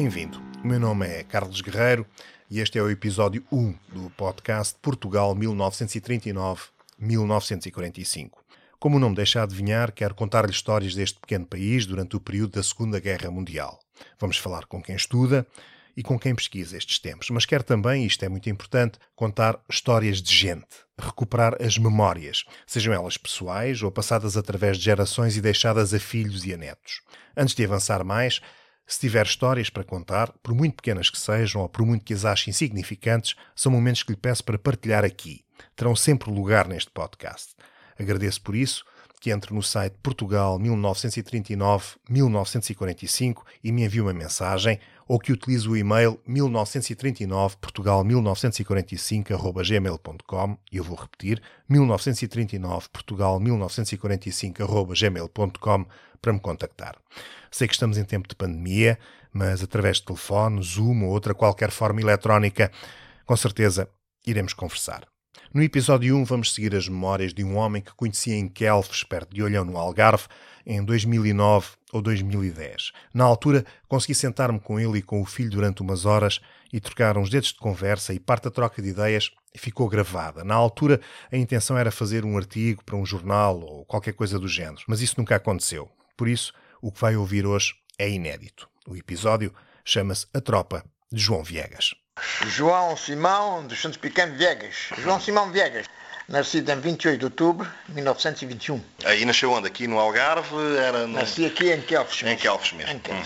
Bem-vindo. O meu nome é Carlos Guerreiro e este é o episódio 1 do podcast Portugal 1939-1945. Como não me deixa adivinhar, quero contar-lhe histórias deste pequeno país durante o período da Segunda Guerra Mundial. Vamos falar com quem estuda e com quem pesquisa estes tempos, mas quero também, isto é muito importante, contar histórias de gente, recuperar as memórias, sejam elas pessoais ou passadas através de gerações e deixadas a filhos e a netos. Antes de avançar mais, se tiver histórias para contar, por muito pequenas que sejam ou por muito que as ache insignificantes, são momentos que lhe peço para partilhar aqui. Terão sempre lugar neste podcast. Agradeço por isso que entre no site Portugal 1939-1945 e me envie uma mensagem ou que utilize o e-mail 1939portugal1945.gmail.com e eu vou repetir 1939portugal1945.gmail.com para me contactar. Sei que estamos em tempo de pandemia, mas através de telefone, Zoom ou outra qualquer forma eletrónica, com certeza iremos conversar. No episódio 1 vamos seguir as memórias de um homem que conhecia em Quelfes, perto de Olhão, no Algarve, em 2009 ou 2010. Na altura, consegui sentar-me com ele e com o filho durante umas horas e trocar uns dedos de conversa e parte da troca de ideias ficou gravada. Na altura, a intenção era fazer um artigo para um jornal ou qualquer coisa do género, mas isso nunca aconteceu. Por isso, o que vai ouvir hoje é inédito. O episódio chama-se A Tropa de João Viegas. João Simão dos Santos Pequenos Viegas. João Simão Viegas. Nascido em 28 de outubro de 1921. Aí nasceu onde? Aqui no Algarve? Era no... Nasci aqui em Quelfes. Em Quelfes mesmo. Em. Hum.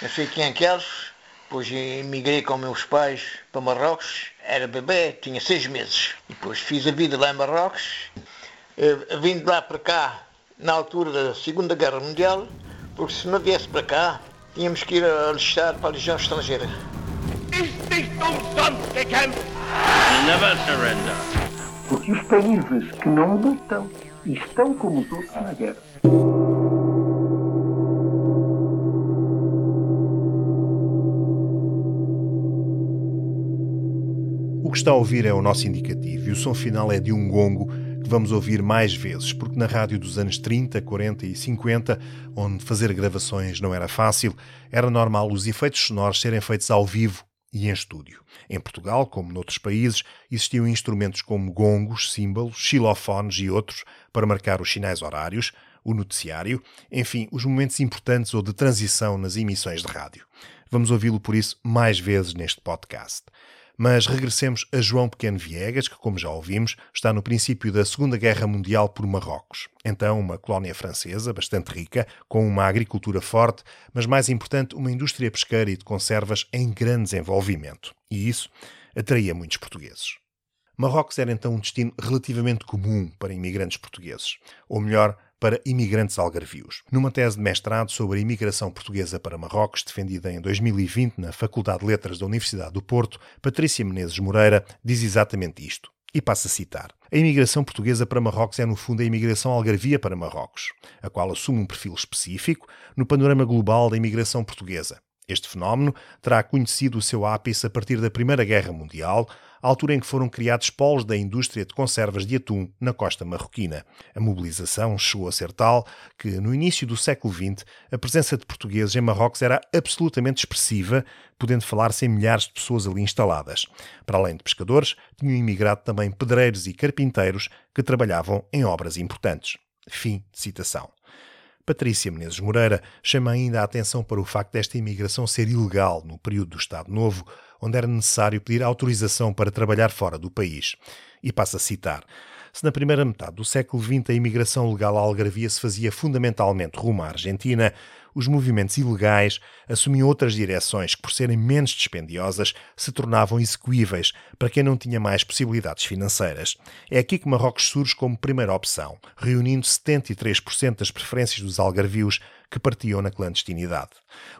Nasci aqui em Quelfes, depois emigrei com meus pais para Marrocos. Era bebê, tinha seis meses. Depois fiz a vida lá em Marrocos. Vim de lá para cá na altura da Segunda Guerra Mundial, porque se não viesse para cá, tínhamos que ir alistar para a Legião Estrangeira. Never surrender. Porque os países que não lutam estão como os outros na guerra. O que está a ouvir é o nosso indicativo e o som final é de um gongo que vamos ouvir mais vezes, porque na rádio dos anos 30, 40 e 50, onde fazer gravações não era fácil, era normal os efeitos sonoros serem feitos ao vivo e em estúdio. Em Portugal, como noutros países, existiam instrumentos como gongos, símbolos, xilofones e outros para marcar os sinais horários, o noticiário, enfim, os momentos importantes ou de transição nas emissões de rádio. Vamos ouvi-lo por isso mais vezes neste podcast. Mas regressemos a João Pequeno Viegas, que, como já ouvimos, está no princípio da Segunda Guerra Mundial por Marrocos. Então, uma colónia francesa bastante rica, com uma agricultura forte, mas mais importante, uma indústria pesqueira e de conservas em grande desenvolvimento. E isso atraía muitos portugueses. Marrocos era então um destino relativamente comum para imigrantes portugueses, ou melhor, para imigrantes algarvios. Numa tese de mestrado sobre a imigração portuguesa para Marrocos, defendida em 2020 na Faculdade de Letras da Universidade do Porto, Patrícia Menezes Moreira diz exatamente isto. E passa a citar. A imigração portuguesa para Marrocos é, no fundo, a imigração algarvia para Marrocos, a qual assume um perfil específico no panorama global da imigração portuguesa. Este fenómeno terá conhecido o seu ápice a partir da Primeira Guerra Mundial, altura em que foram criados polos da indústria de conservas de atum na costa marroquina. A mobilização chegou a ser tal que, no início do século XX, a presença de portugueses em Marrocos era absolutamente expressiva, podendo falar-se em milhares de pessoas ali instaladas. Para além de pescadores, tinham imigrado também pedreiros e carpinteiros que trabalhavam em obras importantes. Fim de citação. Patrícia Menezes Moreira chama ainda a atenção para o facto desta imigração ser ilegal no período do Estado Novo, onde era necessário pedir autorização para trabalhar fora do país. E passa a citar. Se na primeira metade do século XX a imigração legal à Algarvia se fazia fundamentalmente rumo à Argentina, os movimentos ilegais assumiam outras direções que, por serem menos dispendiosas, se tornavam execuíveis para quem não tinha mais possibilidades financeiras. É aqui que Marrocos surge como primeira opção, reunindo 73% das preferências dos algarvios que partiam na clandestinidade.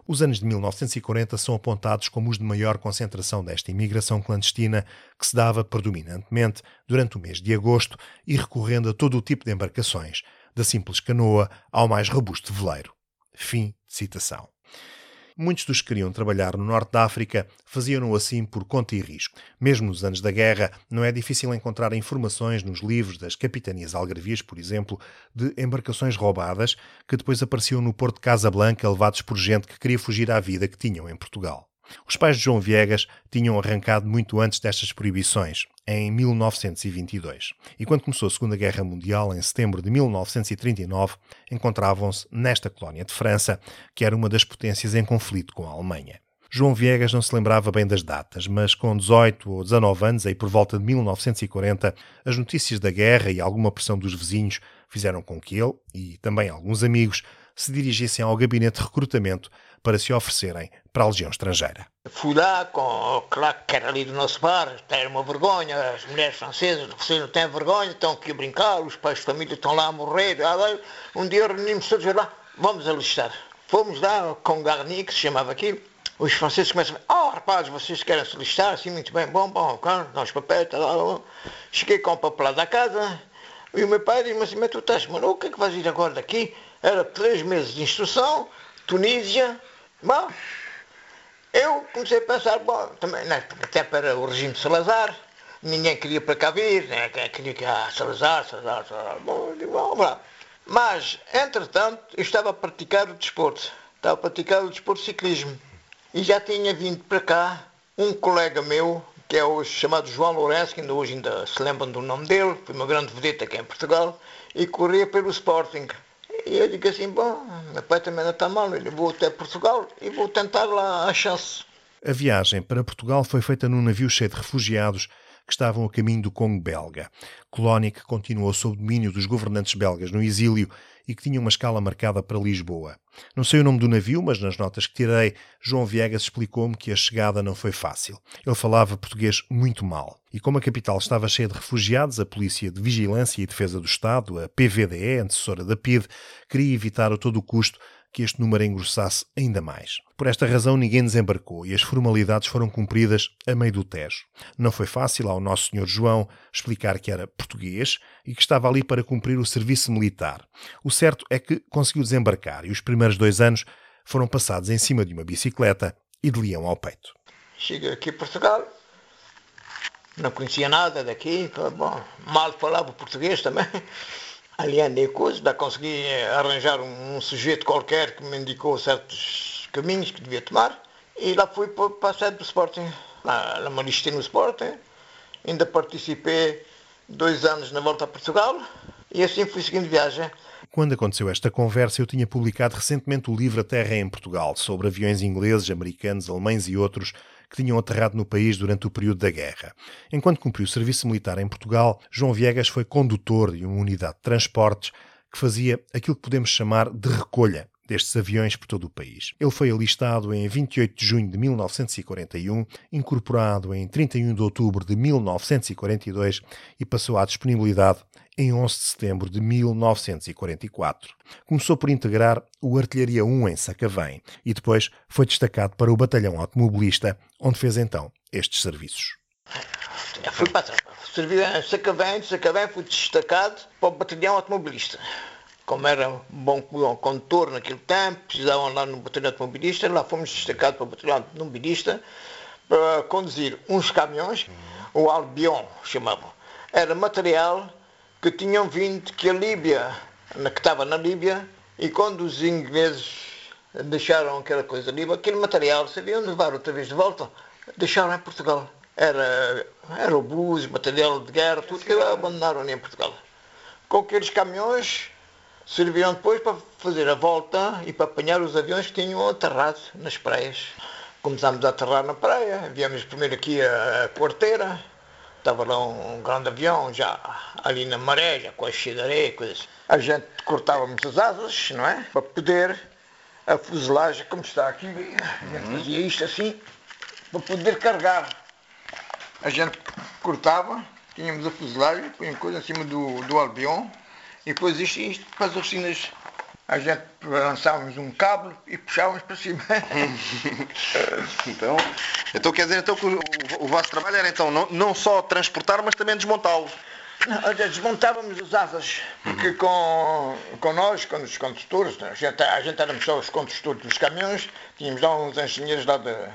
Os anos de 1940 são apontados como os de maior concentração desta imigração clandestina, que se dava predominantemente durante o mês de agosto e recorrendo a todo o tipo de embarcações, da simples canoa ao mais robusto veleiro. Fim de citação. Muitos dos que queriam trabalhar no norte da África faziam-no assim por conta e risco. Mesmo nos anos da guerra, não é difícil encontrar informações nos livros das capitanias algarvias, por exemplo, de embarcações roubadas que depois apareciam no porto de Casablanca levados por gente que queria fugir à vida que tinham em Portugal. Os pais de João Viegas tinham arrancado muito antes destas proibições, em 1922. E quando começou a Segunda Guerra Mundial, em setembro de 1939, encontravam-se nesta colónia de França, que era uma das potências em conflito com a Alemanha. João Viegas não se lembrava bem das datas, mas com 18 ou 19 anos, aí por volta de 1940, as notícias da guerra e alguma pressão dos vizinhos fizeram com que ele, e também alguns amigos, se dirigissem ao gabinete de recrutamento para se oferecerem para a Legião Estrangeira. Fui lá com o claque que era ali do nosso bar, era uma vergonha, as mulheres francesas, vocês não têm vergonha, estão aqui a brincar, os pais de família estão lá a morrer. Ah, um dia reunimos todos lá, vamos alistar. Fomos lá com Garni, que se chamava aqui, os franceses começam a oh rapazes, vocês querem se alistar, assim, muito bem, bom, bom, dá os papéis, tá lá, Cheguei com o papel da casa, e o meu pai disse-me assim, mas tu estás maluco, o que é que vais ir agora daqui? Era três meses de instrução, Tunísia, Bom, eu comecei a pensar, bom, também, né, até para o regime de Salazar, ninguém queria para cá vir, né, queria que, ah, Salazar, Salazar, Salazar, bom, digo, vamos lá. Mas, entretanto, eu estava a praticar o desporto, estava a praticar o desporto de ciclismo, e já tinha vindo para cá um colega meu, que é o chamado João Lourenço, que ainda hoje ainda se lembram do nome dele, foi uma grande vedeta aqui em Portugal, e corria pelo Sporting. E eu digo assim, bom, meu pai também não está mal, eu vou até Portugal e vou tentar lá a chance. A viagem para Portugal foi feita num navio cheio de refugiados que estavam a caminho do Congo belga, colónia que continuou sob domínio dos governantes belgas no exílio e que tinha uma escala marcada para Lisboa. Não sei o nome do navio, mas nas notas que tirei, João Viegas explicou-me que a chegada não foi fácil. Ele falava português muito mal. E como a capital estava cheia de refugiados, a Polícia de Vigilância e Defesa do Estado, a PVDE, antecessora da PID, queria evitar a todo o custo que este número engrossasse ainda mais. Por esta razão, ninguém desembarcou e as formalidades foram cumpridas a meio do Tejo. Não foi fácil ao Nosso Senhor João explicar que era português e que estava ali para cumprir o serviço militar. O certo é que conseguiu desembarcar e os primeiros dois anos foram passados em cima de uma bicicleta e de leão ao peito. Cheguei aqui a Portugal, não conhecia nada daqui, bom, mal falava português também ali andei coisas, da consegui arranjar um, um, sujeito qualquer que me indicou certos caminhos que devia tomar e lá fui para a sede do Sporting. Lá, lá me alistei no Sporting, ainda participei dois anos na volta a Portugal e assim fui seguindo viagem. Quando aconteceu esta conversa, eu tinha publicado recentemente o livro A Terra em Portugal, sobre aviões ingleses, americanos, alemães e outros que tinham aterrado no país durante o período da guerra. Enquanto cumpriu o serviço militar em Portugal, João Viegas foi condutor de uma unidade de transportes que fazia aquilo que podemos chamar de recolha destes aviões por todo o país. Ele foi alistado em 28 de junho de 1941, incorporado em 31 de outubro de 1942 e passou à disponibilidade em 11 de setembro de 1944. Começou por integrar o Artilharia 1 em Sacavém e depois foi destacado para o Batalhão Automobilista, onde fez então estes serviços. Fui para servi em Sacavém, de Sacavém fui destacado para o Batalhão Automobilista. Como era um bom condutor naquele tempo, precisavam lá no Batalhão Automobilista, lá fomos destacados para o Batalhão Automobilista para conduzir uns caminhões, o Albion chamavam. Era material que tinham vindo que a Líbia, que estava na Líbia, e quando os ingleses deixaram aquela coisa ali, aquele material, sabiam levar outra vez de volta, deixaram em Portugal. Era, era obus, material de guerra, tudo que abandonaram em Portugal. Com aqueles caminhões serviram depois para fazer a volta e para apanhar os aviões que tinham aterrado nas praias. Começámos a aterrar na praia, viemos primeiro aqui a Quarteira, Estava lá um, um, grande avião, já ali na maré, já quase areia, coisas. A gente cortávamos as asas, não é? Para poder a fuselagem, como está aqui, a gente uhum. fazia isto assim, para poder carregar. A gente cortava, tínhamos a fuselagem, punha coisa em cima do, do albion, e depois isto, isto para as oficinas a gente lançávamos um cabo e puxávamos para cima. então, então quer dizer então que o, o, vosso trabalho era então não, não só transportar, mas também desmontá-lo. Desmontávamos as asas, porque com, com nós, com os condutores, a gente, a gente éramos só os condutores dos caminhões, tínhamos lá uns engenheiros lá da,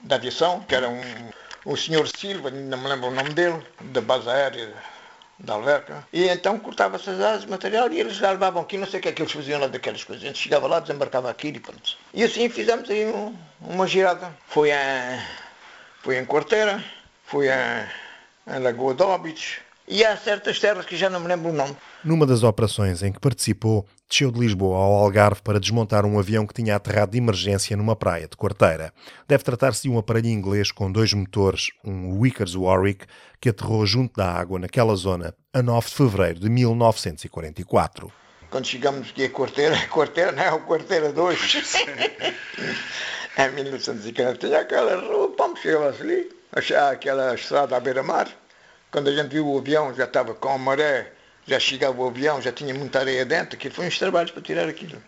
da aviação, que era um, um senhor Silva, não me lembro o nome dele, da base aérea da Alverca, e então cortava-se as asas, material, e eles já levavam aqui, não sei o que é que eles faziam lá daquelas coisas. A gente chegava lá, desembarcava aquilo e pronto. E assim fizemos aí um, uma girada. Foi, a, foi em Quarteira, foi a, a Lagoa de Óbidos, e há certas terras que já não me lembro o nome. Numa das operações em que participou, desceu de Lisboa ao Algarve para desmontar um avião que tinha aterrado de emergência numa praia de Quarteira. Deve tratar-se de um aparelho inglês com dois motores, um Wickers Warwick, que aterrou junto da água naquela zona a 9 de fevereiro de 1944. Quando chegamos aqui a Quarteira, Quarteira não é o Quarteira 2. em 1940 tinha aquela rua, pum, chegava ali, aquela estrada à beira-mar. Quando a gente viu o avião, já estava com a maré, já chegava o avião, já tinha muita areia dentro, aquilo foi uns trabalhos para tirar aquilo.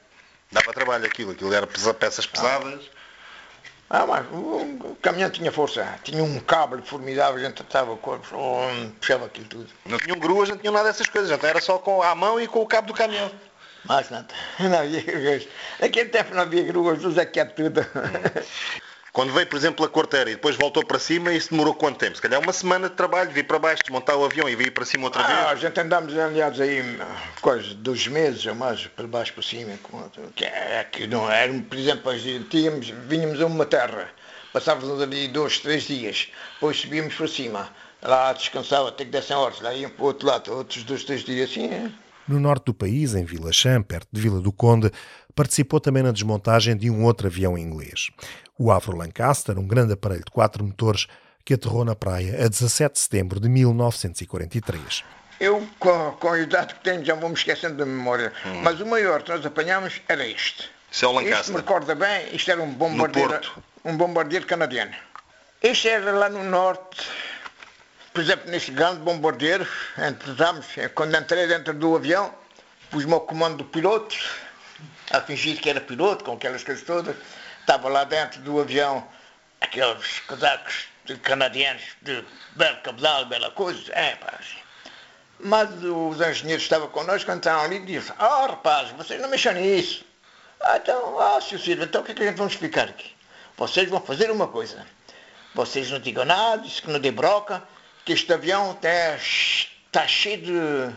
Dava trabalho aquilo, aquilo era peças pesadas. Ah, mas o, o caminhão tinha força, tinha um cabo formidável, a gente estava o corpo, puxava aquilo tudo. Não tinham gruas, não tinham nada dessas coisas, então era só com a mão e com o cabo do caminhão. Mais nada. Não havia gruas. Naquele tempo não havia gruas, usa que é tudo. Quando veio, por exemplo, a quarteira e depois voltou para cima, isso demorou quanto tempo? Se calhar uma semana de trabalho, vir para baixo, desmontar o avião e vir para cima outra ah, vez? A gente andámos aliados aí quase dois meses ou mais, para baixo para cima. Que é, que não era, por exemplo, tínhamos, vinhamos a uma terra, passávamos ali dois, três dias, depois subíamos para cima, lá descansava até que dessem horas, lá iam para o outro lado, outros dois, três dias, assim. É. No norte do país, em Vila Chã, perto de Vila do Conde, participou também na desmontagem de um outro avião inglês o Avro Lancaster, um grande aparelho de quatro motores que aterrou na praia a 17 de setembro de 1943. Eu, com, com a idade que tenho, já vou me esquecendo da memória, hum. mas o maior que nós apanhámos era este. Isso é o Lancaster. Isto me recorda bem, isto era um bombardeiro, um bombardeiro canadiano. Este era lá no norte, por exemplo, nesse grande bombardeiro, entramos, quando entrei dentro do avião, pus-me ao comando do piloto, a fingir que era piloto, com aquelas coisas todas, Estava lá dentro do avião aqueles casacos de canadianos de belo cabedal, bela coisa. É, pá, assim. Mas os engenheiros que estavam connosco entraram ali e disseram, ah oh, rapaz, vocês não mexam nisso. Ah, então, ah, Sr. Silva, então o que é que a gente vamos explicar aqui? Vocês vão fazer uma coisa. Vocês não digam nada, isso que não dê broca, que este avião está, está cheio de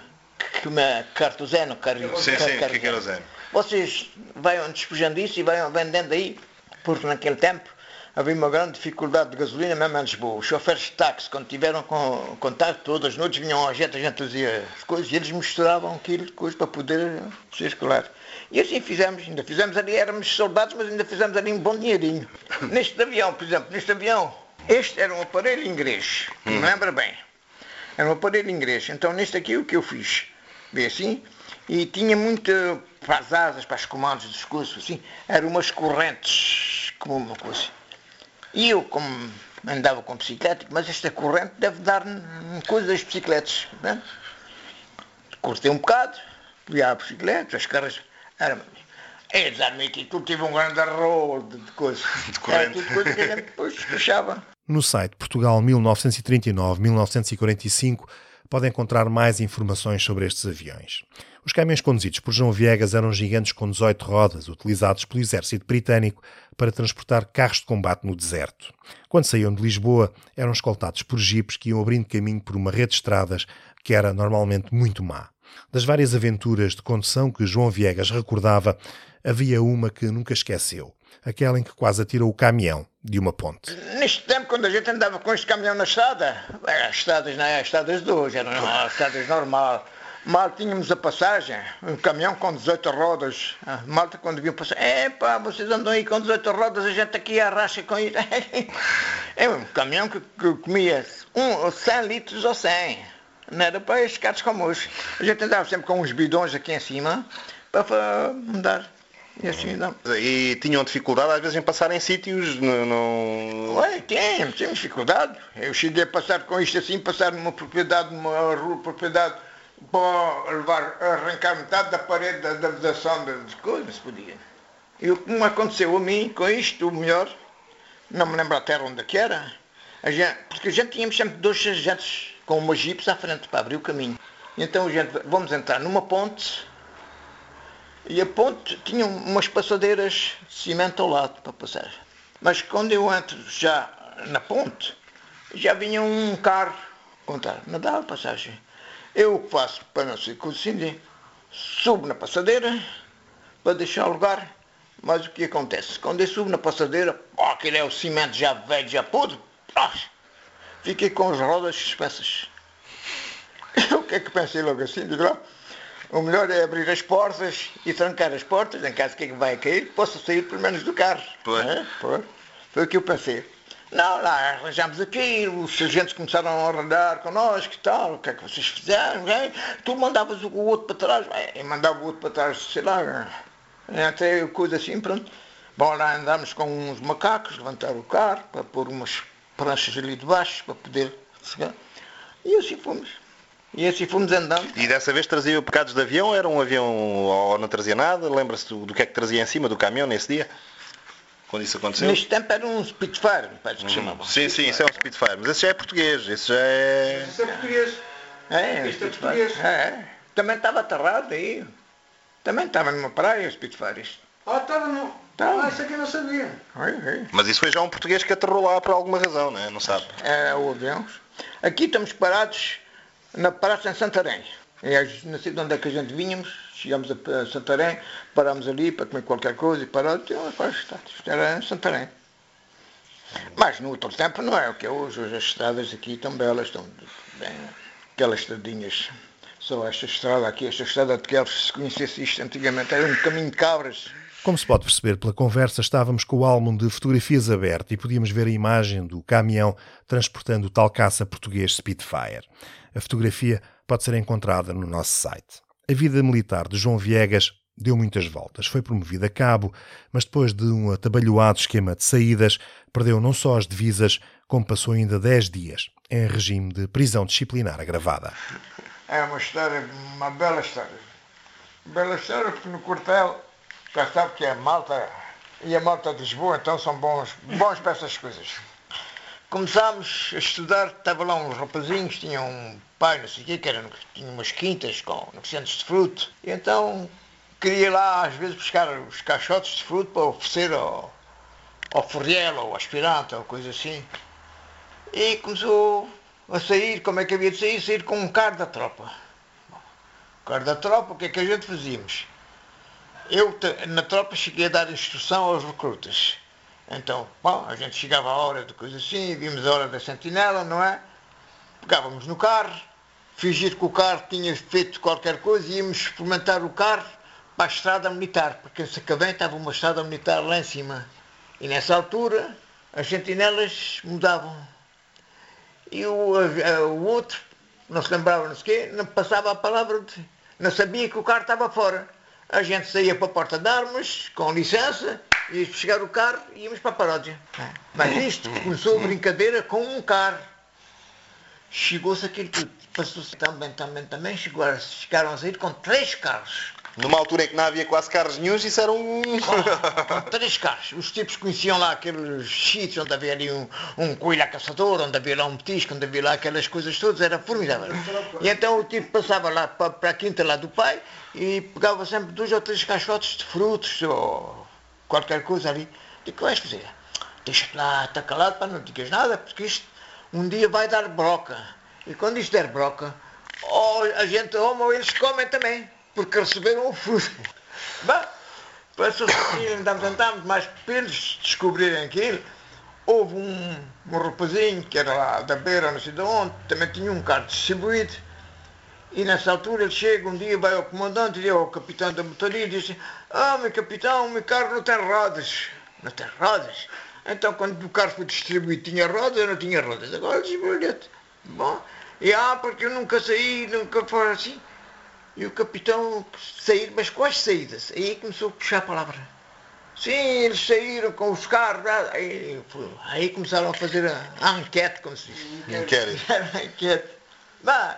como é, cartuzeno, car, sim, car, sim, car, querosene. Vocês vão despejando isso e vão vendendo aí porque naquele tempo havia uma grande dificuldade de gasolina mesmo em Lisboa. Os choferes de táxi, quando tiveram com, contato, todas as noites vinham a gente, a gente fazia as coisas e eles misturavam aquilo coisas para poder circular. E assim fizemos, ainda fizemos ali, éramos soldados, mas ainda fizemos ali um bom dinheirinho. Neste avião, por exemplo, neste avião, este era um aparelho inglês, hum. me lembra bem. Era um aparelho inglês. Então neste aqui o que eu fiz? Vê assim, e tinha muito para as asas, para os comandos dos cursos, assim, eram umas correntes, como uma coisa. E eu, como andava com bicicleta, mas esta corrente deve dar coisas das bicicletas. Né? Cortei um bocado, fui à bicicleta, as caras. Era, é, desarmei aqui, tudo tive um grande arroz de, de coisas. Era tudo coisa que a gente depois puxava. No site Portugal 1939-1945 pode encontrar mais informações sobre estes aviões. Os caminhões conduzidos por João Viegas eram gigantes com 18 rodas, utilizados pelo exército britânico para transportar carros de combate no deserto. Quando saíam de Lisboa, eram escoltados por jipes que iam abrindo caminho por uma rede de estradas que era normalmente muito má. Das várias aventuras de condução que João Viegas recordava, havia uma que nunca esqueceu. Aquela em que quase atirou o caminhão de uma ponte. Neste tempo, quando a gente andava com este caminhão na estrada, as estradas não é as estradas de hoje, eram as estradas normais Mal tínhamos a passagem, um caminhão com 18 rodas. A malta quando vinha passar, é pá, vocês andam aí com 18 rodas, a gente aqui arracha com isso. É um caminhão que, que comia um, 100 litros ou 100. Não era para estes carros como hoje. A gente andava sempre com uns bidões aqui em cima para mudar. E assim não. E tinham dificuldade às vezes em passar em sítios? Não... Ué, tínhamos, tínhamos dificuldade. Eu cheguei a passar com isto assim, passar numa propriedade, numa rua, propriedade para levar, arrancar metade da parede da, da vedação das coisas, podia. E o que me aconteceu a mim com isto, o melhor, não me lembro a terra onde é que era, a gente, porque a gente tínhamos sempre dois sargentos com uma jipe à frente para abrir o caminho. Então a gente, vamos entrar numa ponte e a ponte tinha umas passadeiras de cimento ao lado para passar. Mas quando eu entro já na ponte, já vinha um carro contar, não dá a passagem. Eu faço para não ser coincidir, subo na passadeira para deixar o lugar, mas o que acontece? Quando eu subo na passadeira, oh, aquele é o cimento já velho, já podre, fiquei com as rodas suspensas. o que é que pensei logo assim? Digo o melhor é abrir as portas e trancar as portas, em caso que é vai cair, possa sair pelo menos do carro. Pois. É? Foi. Foi o que eu pensei. Não, lá arranjámos aqui, os sargentos começaram a rodar connosco e tal, o que é que vocês fizeram? Hein? Tu mandavas o outro para trás, eu mandava o outro para trás, sei lá, até coisa assim, pronto. Bom, lá andámos com uns macacos, levantar o carro, para pôr umas pranchas ali debaixo, para poder chegar. E assim fomos. E assim fomos andando. E dessa vez trazia pecados de avião? Era um avião ou não trazia nada? Lembra-se do, do, que é que trazia em cima do caminhão nesse dia? Quando isso aconteceu? Neste tempo era um Spitfire, parece que uhum. chamava. Sim, sim, isso é um Spitfire. Mas esse já é português. Esse já é. Esse é português. É, este é português. É. Também estava aterrado aí. Também estava numa praia, o Spitfire. Ah, estava no. Tava. Ah, isso aqui eu não sabia. Mas isso foi já um português que aterrou lá por alguma razão, não é? Não sabe? É, o avião. Aqui estamos parados na praça em Santarém. É, não sei de onde é que a gente vínhamos, chegamos a Santarém, parámos ali para comer qualquer coisa e parámos, isto era em Santarém. Mas no outro tempo não é o que é hoje, hoje as estradas aqui estão belas, estão bem, aquelas estradinhas. Só esta estrada aqui, esta estrada de Quelves, se conhecesse isto antigamente, era um caminho de cabras. Como se pode perceber pela conversa, estávamos com o álbum de fotografias aberto e podíamos ver a imagem do caminhão transportando o tal caça português Spitfire. A fotografia pode ser encontrada no nosso site. A vida militar de João Viegas deu muitas voltas. Foi promovido a cabo, mas depois de um atabalhoado esquema de saídas, perdeu não só as divisas, como passou ainda 10 dias em regime de prisão disciplinar agravada. É uma história, uma bela história. Bela história porque no quartel, já sabe que é Malta e a Malta de Lisboa, então são bons, bons para essas coisas. Começámos a estudar, estava lá uns rapazinhos, tinham um pai, não sei o quê, que era, tinha umas quintas com negociantes de fruto. E então queria lá às vezes buscar os caixotes de fruto para oferecer ao, ao Ferriel ou aspirante ou coisa assim. E começou a sair, como é que havia de sair? Sair com um carro da tropa. O carro da tropa, o que é que a gente fazíamos? Eu, na tropa, cheguei a dar instrução aos recrutas então, bom, a gente chegava à hora de coisa assim, vimos a hora da sentinela, não é? Pegávamos no carro, fingir que o carro tinha feito qualquer coisa e íamos experimentar o carro para a estrada militar, porque em Sacavém estava uma estrada militar lá em cima. E nessa altura as sentinelas mudavam. E o, o outro, não se lembrava, não quê, não passava a palavra, de, não sabia que o carro estava fora. A gente saía para a porta de armas, com licença, ia chegar o carro e íamos para a paródia. Mas isto começou a brincadeira com um carro. Chegou-se aquilo tudo. Passou-se também, também, também. Chegou a, chegaram a sair com três carros. Numa altura em que não havia quase carros nenhums, isso era um. Com, três carros. Os tipos conheciam lá aqueles sítios onde havia ali um, um coelho a caçador, onde havia lá um petisco, onde havia lá aquelas coisas todas, era formidável. E então o tipo passava lá para, para a quinta lá do pai e pegava sempre dois ou três caixotes de frutos ou qualquer coisa ali. Digo, que vais fazer? Deixa-te lá, está calado, para não digas nada, porque isto um dia vai dar broca. E quando isto der broca, oh, a gente ou eles comem também, porque receberam o fruto. Bom, passou-se assim, andamos, andamos, mas para eles descobrirem aquilo, houve um, um rapazinho que era lá da beira, não sei de onde, também tinha um carro distribuído, e nessa altura ele chega, um dia vai ao comandante e ao capitão da motoria e diz ah, meu capitão, o meu carro não tem rodas. Não tem rodas? Então quando o carro foi distribuído tinha rodas, eu não tinha rodas. Agora desbrilhante. Bom, e ah, porque eu nunca saí, nunca foi assim. E o capitão sair, mas quais saídas? Aí começou a puxar a palavra. Sim, eles saíram com os carros. Aí, aí começaram a fazer a, a enquete, como se diz. Inquérito. enquete. Mas,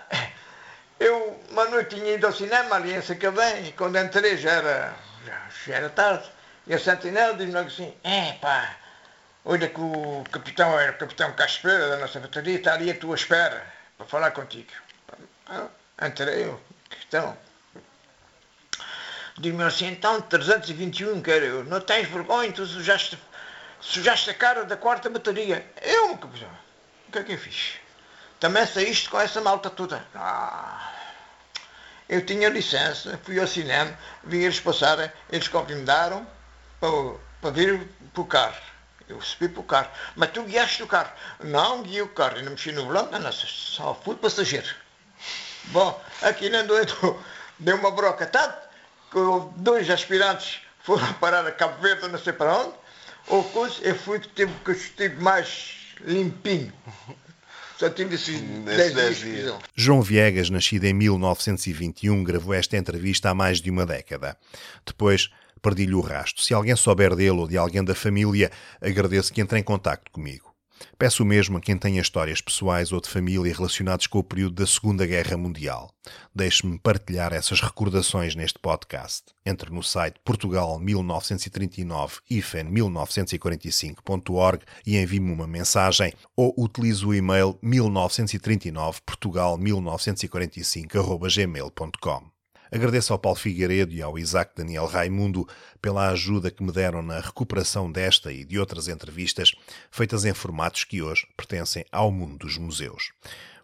eu uma noite tinha ido ao cinema ali em Sacavém e quando entrei já era, já, já era tarde. E a sentinela diz-me assim, é pá, olha que o capitão era o capitão Caspeira da nossa bateria, está ali à tua espera para falar contigo. Entrei, questão. Diz-me assim, então 321 quero eu. Não tens vergonha, tu sujaste, sujaste a cara da quarta bateria. Eu, o que é que eu fiz? Também saíste com essa malta toda. Ah, eu tinha licença, fui ao cinema, vi eles passarem, eles convidaram para, para vir para o carro. Eu subi para o carro. Mas tu guiaste o carro. Não guiei o carro, ainda mexi no volante, não, só fui passageiro. Bom, aqui não deu, deu uma broca tanto que dois aspirantes foram parar a Cabo Verde, não sei para onde. Ou coisa, eu fui que tive, que estive mais limpinho. Só tive esses 10 dias de prisão. João Viegas, nascido em 1921, gravou esta entrevista há mais de uma década. Depois perdi-lhe o rasto. Se alguém souber dele ou de alguém da família, agradeço que entre em contato comigo. Peço o mesmo a quem tenha histórias pessoais ou de família relacionadas com o período da Segunda Guerra Mundial. Deixe-me partilhar essas recordações neste podcast. Entre no site portugal1939-1945.org e envie-me uma mensagem ou utilize o e-mail 1939portugal1945.gmail.com. Agradeço ao Paulo Figueiredo e ao Isaac Daniel Raimundo pela ajuda que me deram na recuperação desta e de outras entrevistas feitas em formatos que hoje pertencem ao mundo dos museus.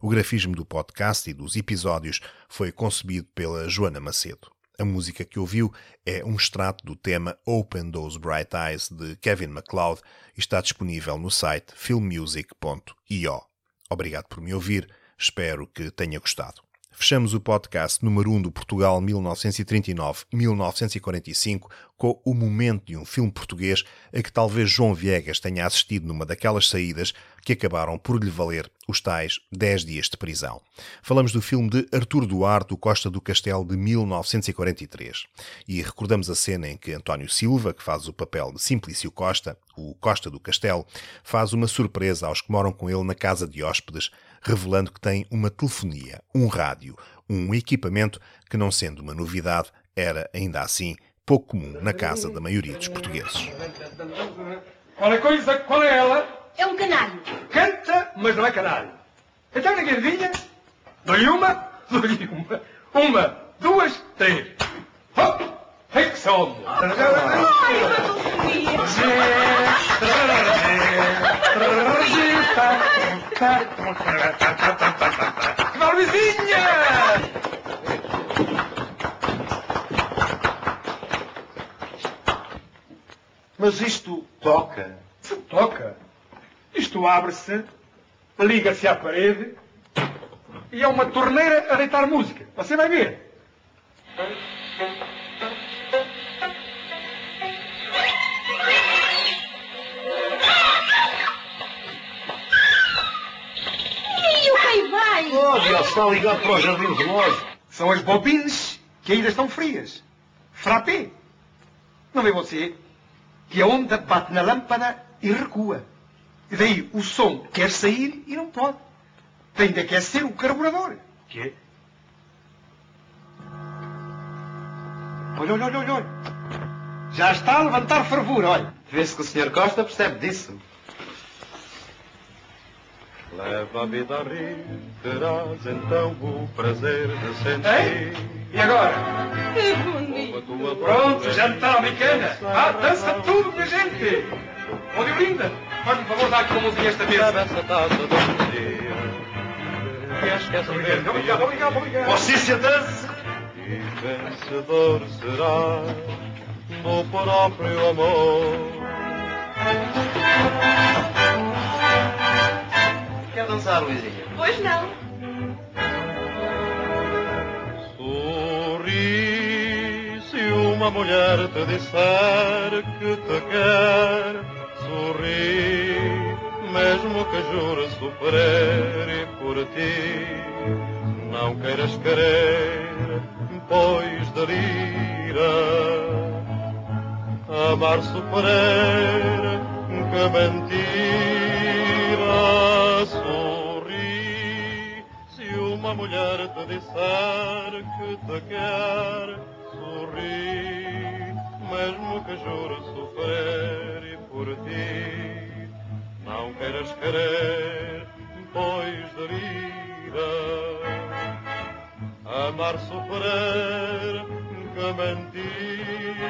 O grafismo do podcast e dos episódios foi concebido pela Joana Macedo. A música que ouviu é um extrato do tema Open Those Bright Eyes de Kevin MacLeod e está disponível no site filmmusic.io. Obrigado por me ouvir, espero que tenha gostado. Fechamos o podcast número 1 do Portugal 1939-1945 com o momento de um filme português a que talvez João Viegas tenha assistido numa daquelas saídas que acabaram por lhe valer os tais 10 dias de prisão. Falamos do filme de Artur Duarte, o Costa do Castelo, de 1943. E recordamos a cena em que António Silva, que faz o papel de Simplício Costa, o Costa do Castelo, faz uma surpresa aos que moram com ele na casa de hóspedes, revelando que tem uma telefonia, um rádio, um equipamento que, não sendo uma novidade, era, ainda assim, pouco comum na casa da maioria dos portugueses. Qual é a coisa? Qual é ela? É um canário. Canta, mas não é canário. Então ninguém adivinha? Dou-lhe uma, dou-lhe uma. Uma, duas, três. Hop! Hey, que vizinha! Mas isto toca. Toca. Isto abre-se, liga-se à parede e é uma torneira a deitar música. Você vai ver. Está ligado para o jardim loja. São as bobines que ainda estão frias. Frappé. Não vê você que a onda bate na lâmpada e recua. E daí o som quer sair e não pode. Tem de aquecer o carburador. Quê? Olha, olha, olha, olha, olha. Já está a levantar fervura, olha. Vê-se que o Sr. Costa percebe disso. Leva a vida a rir, terás então o prazer de sentir. Hein? E agora? Que A bonito. tua Pronto, já está americana. Ah, dança tudo, minha gente. Ô, Diolinda, faz-me favor, dá aqui uma música a esta Leva mesa. essa taça um dia. Esquece Obrigado, obrigado, obrigado, obrigado. Você se dança. E vencedor será no próprio amor. Dançar, Luizinha? Pois não. Sorri se uma mulher te disser que te quer. Sorri, mesmo que jure sofrer e por ti não queiras querer, pois delira. Amar sofrer, que mentira. Uma mulher te disser que te quer. Sorri, mesmo que jure sofrer e por ti não queiras querer, pois delira. amar sofrer, que mentira